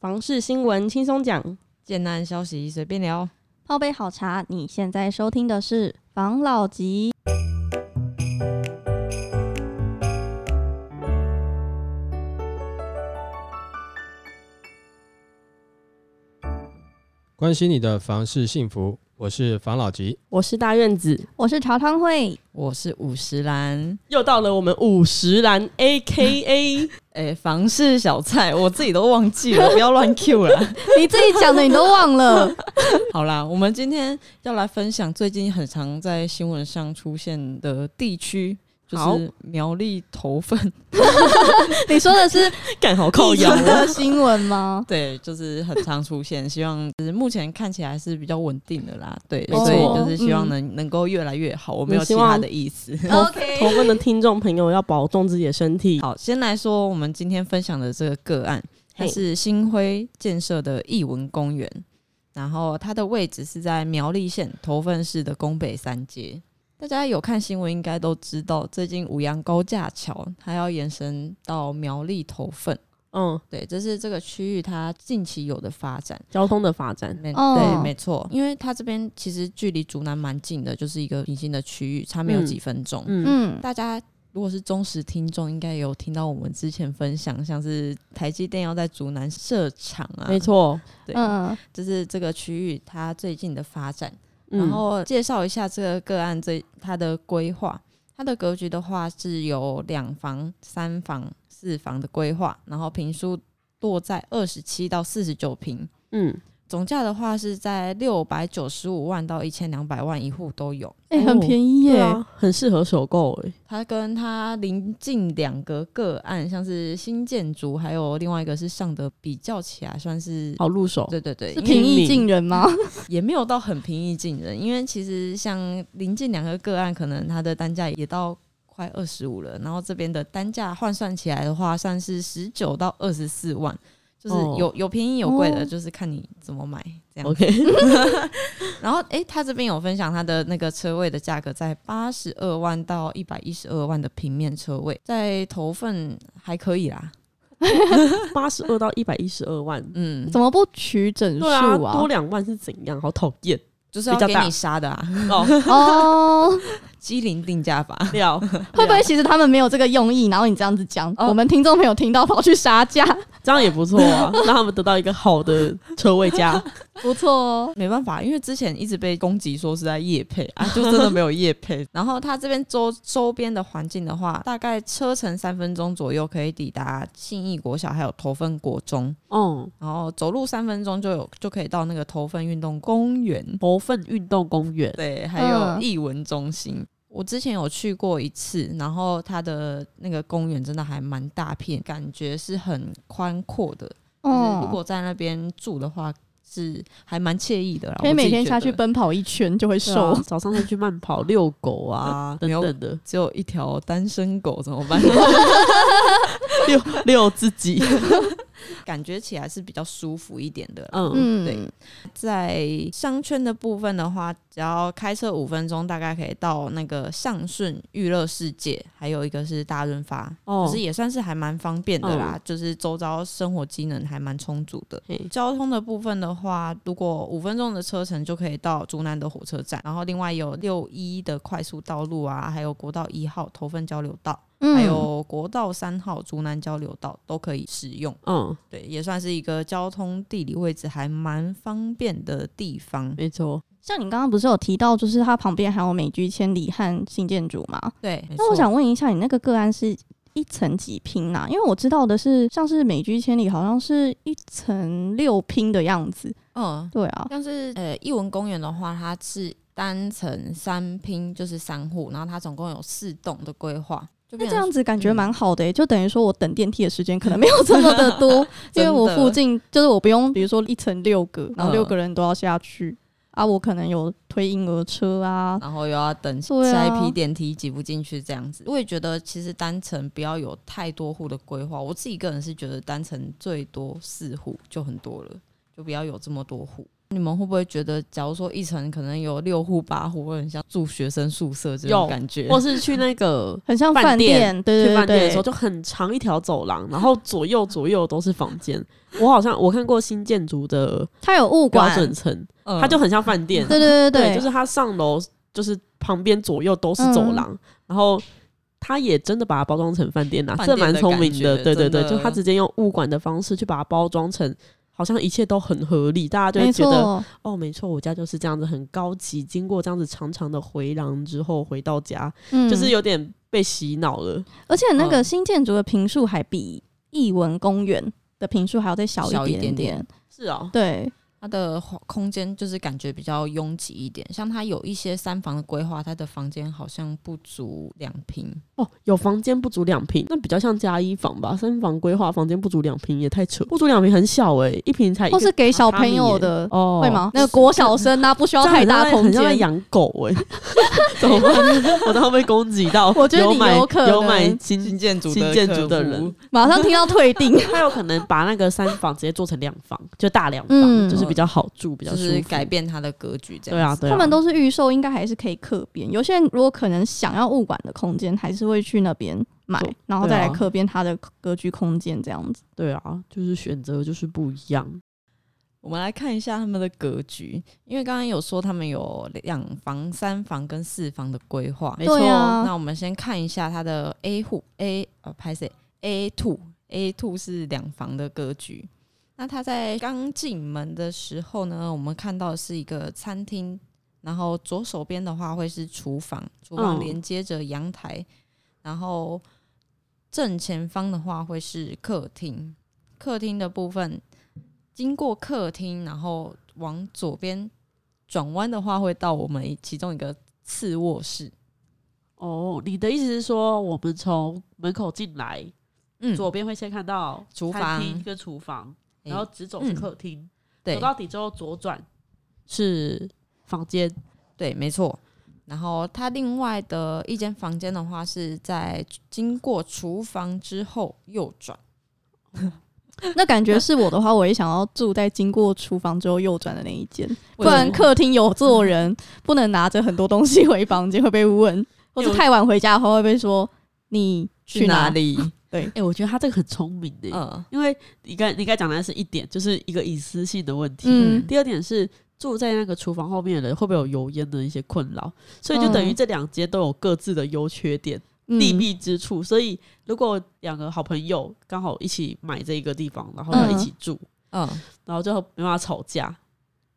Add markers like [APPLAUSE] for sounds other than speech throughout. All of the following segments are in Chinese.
房事新闻轻松讲，简单消息随便聊。泡杯好茶，你现在收听的是房老吉。关心你的房事幸福，我是房老吉。我是大院子，我是茶汤会，我是五十岚，又到了我们五十岚 A K A 哎，房事小菜，我自己都忘记了，不要乱 Q 了。[LAUGHS] 你自己讲的你都忘了。[LAUGHS] 好啦，我们今天要来分享最近很常在新闻上出现的地区，就是苗栗头份。[LAUGHS] 你说的是 [LAUGHS] 干好靠疫腰的新闻吗？[LAUGHS] 对，就是很常出现，希望就是目前看起来是比较稳定的啦。对，没错所以就是希望能、能够越来越好。我没有其他的意思。OK 头份的听众朋友要保重自己的身体。好，先来说我们今天分享的这个个案，它是新辉建设的艺文公园，然后它的位置是在苗栗县头份市的宫北三街。大家有看新闻应该都知道，最近五羊高架桥它要延伸到苗栗头份，嗯，对，这是这个区域它近期有的发展。交通的发展，没、哦对，没错，因为它这边其实距离竹南蛮近的，就是一个平行的区域，差没有嗯几分钟。嗯，嗯，大家如果是忠实听众，应该有听到我们之前分享，像是台积电要在竹南设厂啊，没，错。对，嗯，就是这个区域它最近的发展。嗯。然后介绍一下这个个案这它的规划，它的格局的话是有两房、三房、四房的规划，然后平数落在二十七到四十九平。嗯，总价的话是在六百九十五万到一千两百万一户都有。哎、很便宜耶。很适合首购诶。它跟它邻近两个个案，像是新建筑，还有另外一个是上的，比较起来算是好入手。对对对，是平易近人吗？[LAUGHS] 也没有到很平易近人，因为其实像邻近两个个案，可能它的单价也到快二十五了，然后这边的单价换算起来的话，算是十九到二十四万，就是哦有有便宜有贵的，哦就是看你怎么买这样。OK，[LAUGHS] 然后诶，他这边有分享他的那个车位的价格在八十二万到一百一十二万的平面车位，在头份还可以啦，[LAUGHS] 八十二到一百一十二万。嗯，怎么不取整数啊，啊？多两万是怎样？好讨厌就是要比较给你杀的啊，哦！[LAUGHS] 哦，机灵定价法。料 [LAUGHS] 会不会其实他们没有这个用意，然后你这样子讲，哦我们听众朋友听到，跑去杀价，这样也不错啊？[LAUGHS] 让他们得到一个好的车位价。[LAUGHS] 不错哦。没办法，因为之前一直被攻击说是在夜配啊，就真的没有夜配。然后它这边周周边的环境的话，大概车程三分钟左右可以抵达信义国小还有头份国中，嗯，然后走路三分钟就有就可以到那个头份运动公园，头份运动公园。对，还有嗯艺文中心。我之前有去过一次，然后它的那个公园真的还蛮大片，感觉是很宽阔的。哦如哦，果在那边住的话，是还蛮惬意的啦。可以每天下去奔跑一圈就会瘦啊。早上再去慢跑、遛狗啊 [LAUGHS] 等等的，只有一条单身狗怎么办？[LAUGHS] 遛遛自己。感觉起来是比较舒服一点的。嗯，嗯，对在商圈的部分的话，只要开车五分钟，大概可以到那个上顺娱乐世界，还有一个是大润发，哦就是也算是还蛮方便的啦。就是周遭生活机能还蛮充足的。交通的部分的话，如果五分钟的车程就可以到竹南的火车站，然后另外有六一的快速道路啊，还有国道一号头份交流道。嗯还有国道三号竹南交流道都可以使用，嗯，对，也算是一个交通地理位置还蛮方便的地方。没错。像你刚刚不是有提到，就是它旁边还有美居千里和新建筑吗？对，那我想问一下，你那个个案是一层几拼啊、因为我知道的是，像是美居千里好像是一层六拼的样子。嗯，对啊，像是呃艺文公园的话，它是单层三拼，就是三户，然后它总共有四栋的规划。就那这样子感觉嗯蛮好的、欸，就等于说我等电梯的时间可能没有这么的多，[LAUGHS] 因为我附近就是我不用，比如说一层六个，然后六个人都要下去、啊，我可能有推婴儿车啊，然后又要等下一批电梯挤不进去这样子。我也觉得其实单层不要有太多户的规划，我自己个人是觉得单层最多四户就很多了，就不要有这么多户。你们会不会觉得，假如说一层可能有六户八户，会很像住学生宿舍这种感觉？或是去那个 [LAUGHS] 很像饭饭店对对对去饭店的时候，对，就很长一条走廊，然后左右左右都是房间。[LAUGHS] 我好像我看过新建筑的它有物标管，准层，嗯它就很像饭店。对对对对，就是它上楼就是旁边左右都是走嗯廊，然后他也真的把它包装成饭店呐、饭这蛮聪明的。对对对，就他直接用物管的方式去把它包装成。好像一切都很合理，大家就会觉得，哦，没错，我家就是这样子，很高级。经过这样子长长的回廊之后，回到家、嗯，就是有点被洗脑了。而且那个嗯新建筑的平数还比艺文公园的平数还要再小小一点点点点。是哦，对，它的空间就是感觉比较拥挤一点，像它有一些三房的规划，它的房间好像不足两平。哦，有房间不足两平，那比较像加一房吧。三房规划房间不足两平也太扯，不足两平很小欸、一平才一个或是给小朋友的，哦，会吗？那个国小生啊，不需要太大空很像。养狗欸、怎么办？[LAUGHS] 我都会被攻击到。我觉得你有买有可有买能新建筑新建筑的人，马上听到退订，[LAUGHS] 他有可能把那个三房直接做成两房，就大两房，嗯就是比较好住，比较就舒服。是改变它的格局这对啊，样。对啊，他们都是预售，应该还是可以客边。有些人如果可能想要物管的空间，还是会去那边买，然后再来客变它的格局空间这样子。对啊，就是选择就是不一样。我们来看一下他们的格局，因为刚刚有说他们有两房、三房跟四房的规划。没错，啊那我们先看一下它的 A 户 A 呃，拍谁 A two A two 是两房的格局。那他在刚进门的时候呢，我们看到的是一个餐厅，然后左手边的话会是厨房，厨房嗯。连接着阳台，然后正前方的话会是客厅，客厅的部分经过客厅，然后往左边转弯的话会到我们其中一个次卧室。哦，你的意思是说，我们从门口进来，嗯，左边会先看到餐厨房厅跟厨房，诶然后直走是嗯客厅，对走到底之后左转是房间。对，没错。然后它另外的一间房间的话，是在经过厨房之后右转。[LAUGHS] 那感觉是我的话，我也想要住在经过厨房之后右转的那一间，不然客厅有坐人，[LAUGHS] 不能拿着很多东西回房间会被问，或者太晚回家的话会被说你去哪？里？[LAUGHS] 哎、我觉得他这个很聪明的、嗯。因为你刚你刚才讲的是一点，就是一个隐私性的问题。嗯，第二点是住在那个厨房后面的人会不会有油烟的一些困扰，所以就等于嗯这两间都有各自的优缺点、嗯。利弊之处。所以如果两个好朋友刚好一起买这一个地方，然后要一起住，嗯，然后就没办法吵架，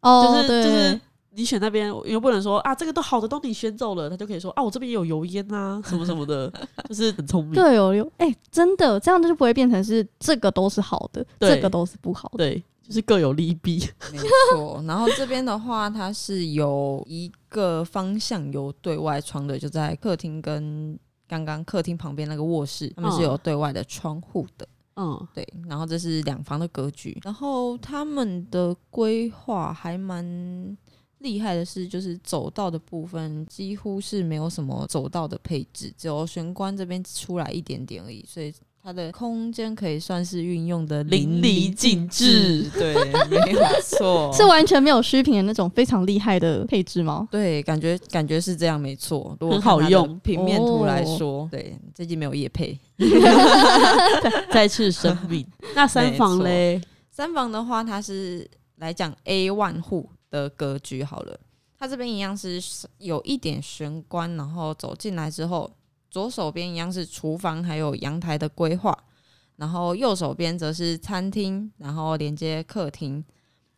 哦，就是对就是。你选那边，又不能说啊，这个都好的都你选走了，他就可以说啊，我这边也有油烟啊，[LAUGHS] 什么什么的，就是很聪明。各有有，哎、真的这样就不会变成是这个都是好的，这个都是不好的。对，就是各有利弊。没错。然后这边的话，它是有一个方向有对外窗的，就在客厅跟刚刚客厅旁边那个卧室，他们是有对外的窗户的。嗯，对，然后这是两房的格局，然后他们的规划还蛮厉害的是，就是走道的部分几乎是没有什么走道的配置，只有玄关这边出来一点点而已，所以它的空间可以算是运用的淋漓漓尽致。[LAUGHS] 对，没有错，是完全没有虚屏的那种非常厉害的配置吗？对，感觉感觉是这样，没错。如果很好用平面图来哦说，对，最近没有夜配。[LAUGHS] 再次声明。[LAUGHS] 那三房嘞？三房的话，它是来讲 A one 户的格局好了。它这边一样是有一点玄关，然后走进来之后，左手边一样是厨房还有阳台的规划，然后右手边则是餐厅，然后连接客厅。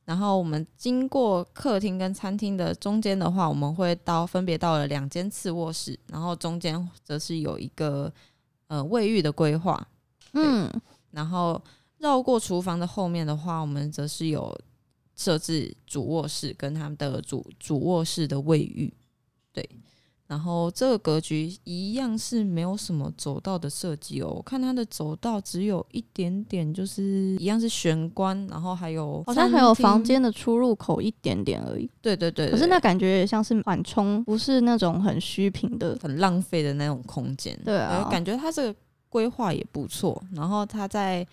然后我们经过客厅跟餐厅的中间的话，我们会到分别到了两间次卧室，然后中间则是有一个呃卫浴的规划。嗯，然后绕过厨房的后面的话，我们则是有设置主卧室跟他们的主主卧室的卫浴，对。然后这个格局一样是没有什么走道的设计哦，我看它的走道只有一点点，就是一样是玄关，然后还有好像还有房，间的出入口一点点而已。对对对可是那感觉也像是缓冲，不是那种很虚平的。很浪费的那种空间。对啊呃感觉它这个规划也不错。然后它在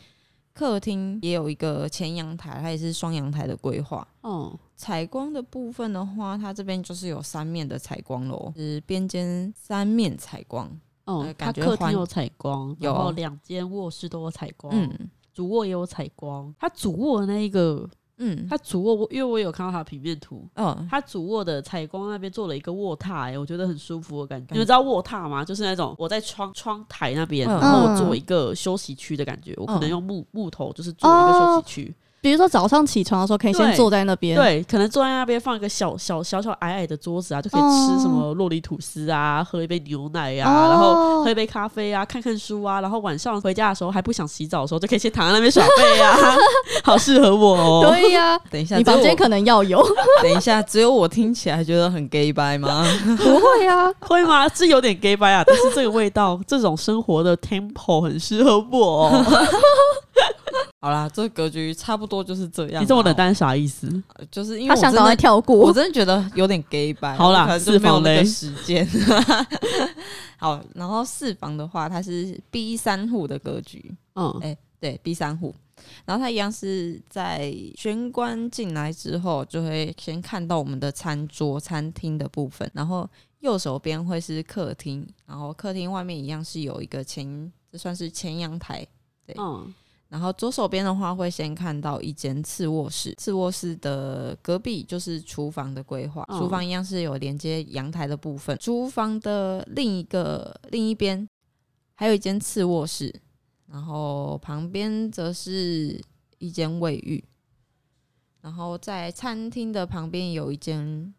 客厅也有一个前阳台，它也是双阳台的规划。哦，采光的部分的话，它这边就是有三面的采光楼，是边间三面采光。哦、呃它感觉环客厅有采光，有然后两间卧室都有采光，嗯主卧也有采光。它主卧的那一个，嗯它主卧，因为我有看到它的平面图，嗯，它主卧的采光那边做了一个卧榻、欸，我觉得很舒服的感觉。感你们知道卧榻吗？就是那种我在窗窗台那边，嗯然后我做一个休息区的感觉，我可能嗯用木木头就是做一个休息区。比如说早上起床的时候，可以先坐在那边。，对，可能坐在那边放一个小小小小矮矮的桌子啊，就可以吃什么洛里吐司啊，喝一杯牛奶啊，哦然后喝一杯咖啡啊，看看书啊，然后晚上回家的时候还不想洗澡的时候，就可以先躺在那边耍废啊，[LAUGHS] 好适合我哦。对呀、等一下，你房间可能要有，[LAUGHS] 等一下，只有我听起来觉得很 gay 白吗？不会啊？会吗？是有点 gay 白啊，但是这个味道，这种生活的 tempo 很适合我、哦。[LAUGHS] 好啦，这个格局差不多就是这样。你这么冷，淡是啥意思？就是因为他想赶快跳过。真的觉得有点 gay 白。好啦四房的时间。[LAUGHS] 好，然后四房的话，它是 B 三户的格局。嗯，哎、对，B 三户，然后它一样是在玄关进来之后，就会先看到我们的餐桌、餐厅的部分，然后右手边会是客厅，然后客厅外面一样是有一个前，这算是前阳台。对嗯，然后左手边的话，会先看到一间次卧室，次卧室的隔壁就是厨房的规划，嗯厨房一样是有连接阳台的部分，厨房的另一个另一边还有一间次卧室，然后旁边则是一间卫浴，然后在餐厅的旁边有一间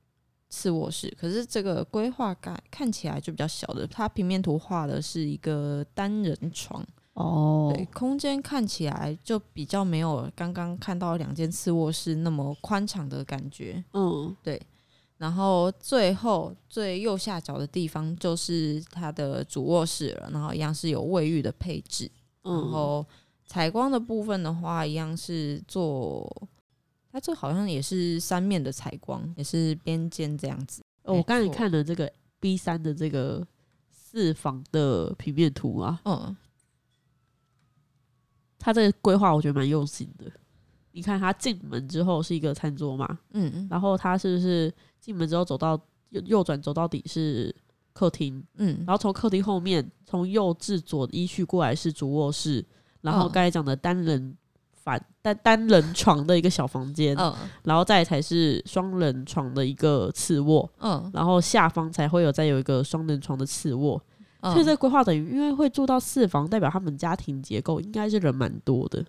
次卧室，可是这个规划感看起来就比较小的，它平面图画的是一个单人床。哦对，空间看起来就比较没有刚刚看到两间次卧室那么宽敞的感觉。嗯，对然后最后最右下角的地方就是它的主卧室了，然后一样是有卫浴的配置。嗯然后采光的部分的话，一样是做，它这好像也是三面的采光，也是边间这样子。哦我刚才看了这个 B 三的这个四房的平面图啊，嗯，它这个规划我觉得蛮用心的。你看，他进门之后是一个餐桌嘛，嗯然后他是不是进门之后走到右右转走到底是客厅，嗯。然后从客厅后面从右至左依序过来是主卧室，然后嗯刚才讲的单人反单单人床的一个小房间，嗯然后再才是双人床的一个次卧，嗯然后下方才会有再有一个双人床的次卧。嗯，所以这个规划等于因为会住到四房，代表他们家庭结构应该是人蛮多的。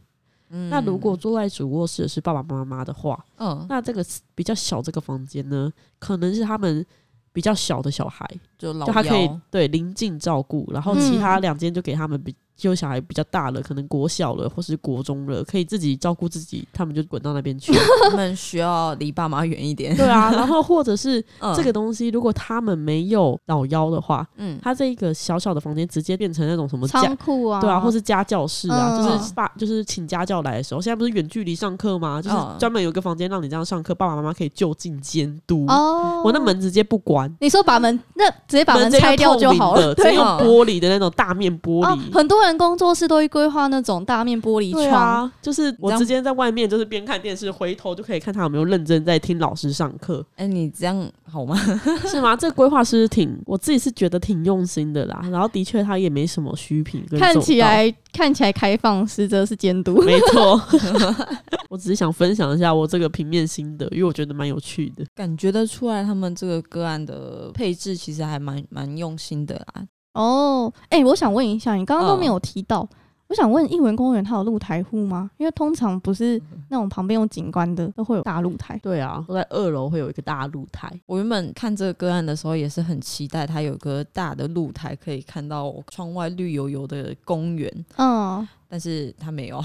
嗯那如果住在主卧室的是爸爸妈妈的话，嗯那这个比较小这个房间呢，可能是他们比较小的小孩，就老就他可以幺对临近照顾，然后其他两间就给他们比。就小孩比较大了，可能国小了或是国中了，可以自己照顾自己，他们就滚到那边去。[LAUGHS] 他们需要离爸妈远一点。对啊，然后或者是嗯这个东西，如果他们没有老幺的话，嗯他这一个小小的房间直接变成那种什么家仓库啊，对啊，或是家教室啊，嗯就是爸就是请家教来的时候，现在不是远距离上课吗？就是嗯专门有一个房间让你这样上课，爸爸妈妈可以就近监督。哦，我那门直接不关，你说把门那直接把门拆掉就好了，用透明的直接对用玻璃的那种大面玻哦璃。，很多人工作室都会规划那种大面玻璃窗，啊，就是我直接在外面，就是边看电视，回头就可以看他有没有认真在听老师上课，哎、你这样好吗？[LAUGHS] 是吗？这规划师挺，我自己是觉得挺用心的啦。然后的确，他也没什么虚品看起来看起来开放，实则是监督。没错。[LAUGHS] [LAUGHS] 我只是想分享一下我这个平面心得，因为我觉得蛮有趣的。感觉得出来，他们这个个案的配置其实还蛮蛮用心的啦。哦，哎、我想问一下，你刚刚都没嗯有提到，我想问艺文公园它有露台户吗？因为通常不是那种旁边有景观的都会有大露台。对啊，都在二楼会有一个大露台。我原本看这个个案的时候，也是很期待它有个大的露台，可以看到窗外绿油油的公园，嗯，但是它没有。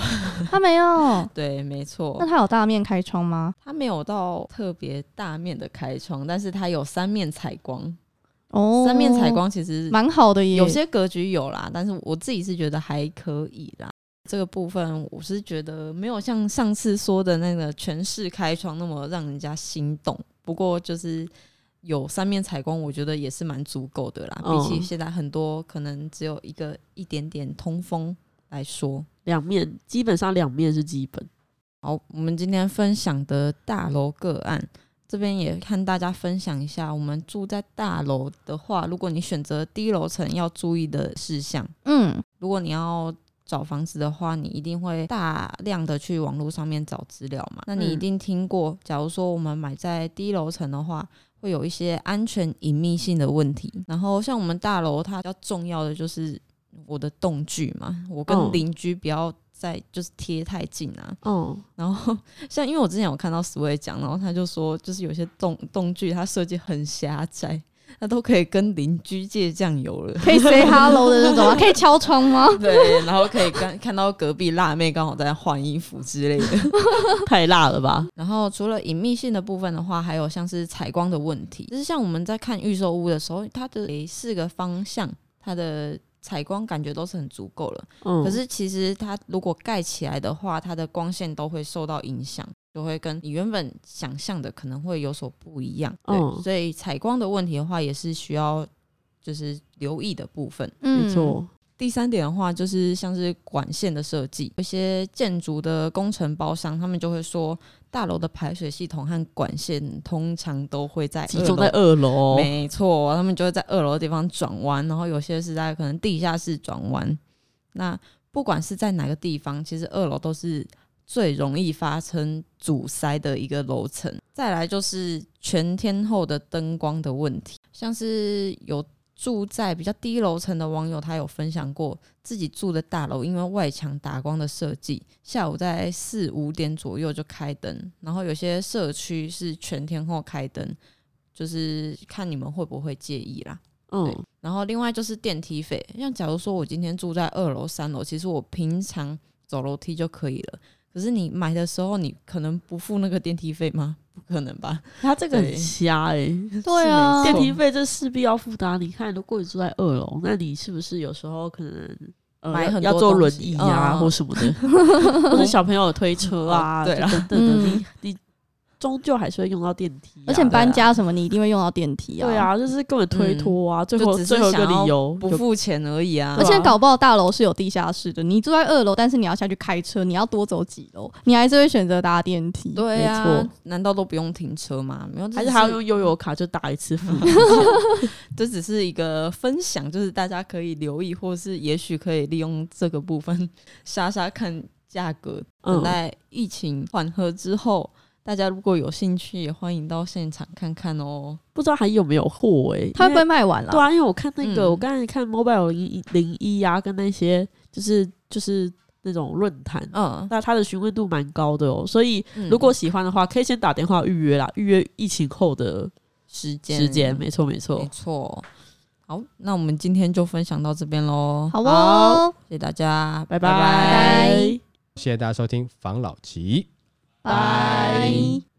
它没有。[LAUGHS] 对，没错那，它有大面开窗吗？它没有到特别大面的开窗，但是它有三面采光。哦，三面采光其实蛮好的耶。有些格局有啦，但是我自己是觉得还可以啦。这个部分我是觉得没有像上次说的那个全市开窗那么让人家心动。不过就是有三面采光，我觉得也是蛮足够的啦。嗯比起现在很多可能只有一个一点点通风来说。两面基本上两面是基本。好，我们今天分享的大楼个案，这边也看大家分享一下，我们住在大楼的话，如果你选择低楼层要注意的事项。嗯，如果你要找房子的话，你一定会大量的去网络上面找资料嘛。那你一嗯定听过，假如说我们买在低楼层的话，会有一些安全隐秘性的问题。然后像我们大楼，它比较重要的就是我的动距嘛，我跟嗯邻居不要再就是贴太近啊。嗯，然后像因为我之前有看到 Sway 讲，然后他就说，就是有些动动具它设计很狭窄，那都可以跟邻居借酱油了。可以 say hello 的那种啊，[LAUGHS] 可以敲窗吗？对，然后可以看 [LAUGHS] 看到隔壁辣妹刚好在换衣服之类的。[LAUGHS] 太辣了吧？然后除了隐秘性的部分的话，还有像是采光的问题，就是像我们在看预售屋的时候，它的诶四个方向，它的采光感觉都是很足够了。嗯，可是其实它如果盖起来的话，它的光线都会受到影响，就会跟你原本想象的可能会有所不一样。对，嗯所以采光的问题的话，也是需要就是留意的部分。嗯没错，第三点的话，就是像是管线的设计，有些建筑的工程包商，他们就会说，大楼的排水系统和管线通常都会在集中在二楼。二楼。没错，他们就会在二楼的地方转弯，然后有些是在可能地下室转弯。那不管是在哪个地方，其实二楼都是最容易发生阻塞的一个楼层。再来就是全天候的灯光的问题，像是有住在比较低楼层的网友，他有分享过自己住的大楼，因为外墙打光的设计，下午在四五点左右就开灯，然后有些社区是全天候开灯，就是看你们会不会介意啦。嗯，然后另外就是电梯费，像假如说我今天住在二楼、三楼，其实我平常走楼梯就可以了。可是你买的时候，你可能不付那个电梯费吗？不可能吧？他这个很瞎哎、对啊，电梯费这势必要负担。你看，如果你住在二楼，那你是不是有时候可能呃买很多要要坐轮椅啊，嗯或什么的，[LAUGHS] 或者小朋友推车啊，哦对啦就等等你你终究还是会用到电梯啊、而且搬家什么，你一定会用到电梯啊。对，啊，就是根本推脱啊，最后就只是最后一个想要理由不付钱而已啊而。且搞不好大楼是有地下室的，你住在二楼，但是你要下去开车，你要多走几楼，你还是会选择搭电梯。对啊难道都不用停车吗？没有，还是还要用悠游卡就打一次付。[LAUGHS] [LAUGHS] 这只是一个分享，就是大家可以留意，或是也许可以利用这个部分杀杀看价格。等嗯，待疫情缓和之后，大家如果有兴趣，也欢迎到现场看看哦。不知道还有没有货哎、它会不卖完了？对啊，因为我看那个，嗯我刚才看 Mobile 零一零一啊，跟那些就是就是那种论坛，嗯，那它的询问度蛮高的哦。所以嗯如果喜欢的话，可以先打电话预约啦，预约疫情后的时间时间，没错没错没。错。好，那我们今天就分享到这边喽。好哦，谢谢大家，拜拜拜。谢谢大家收听房老吉。拜。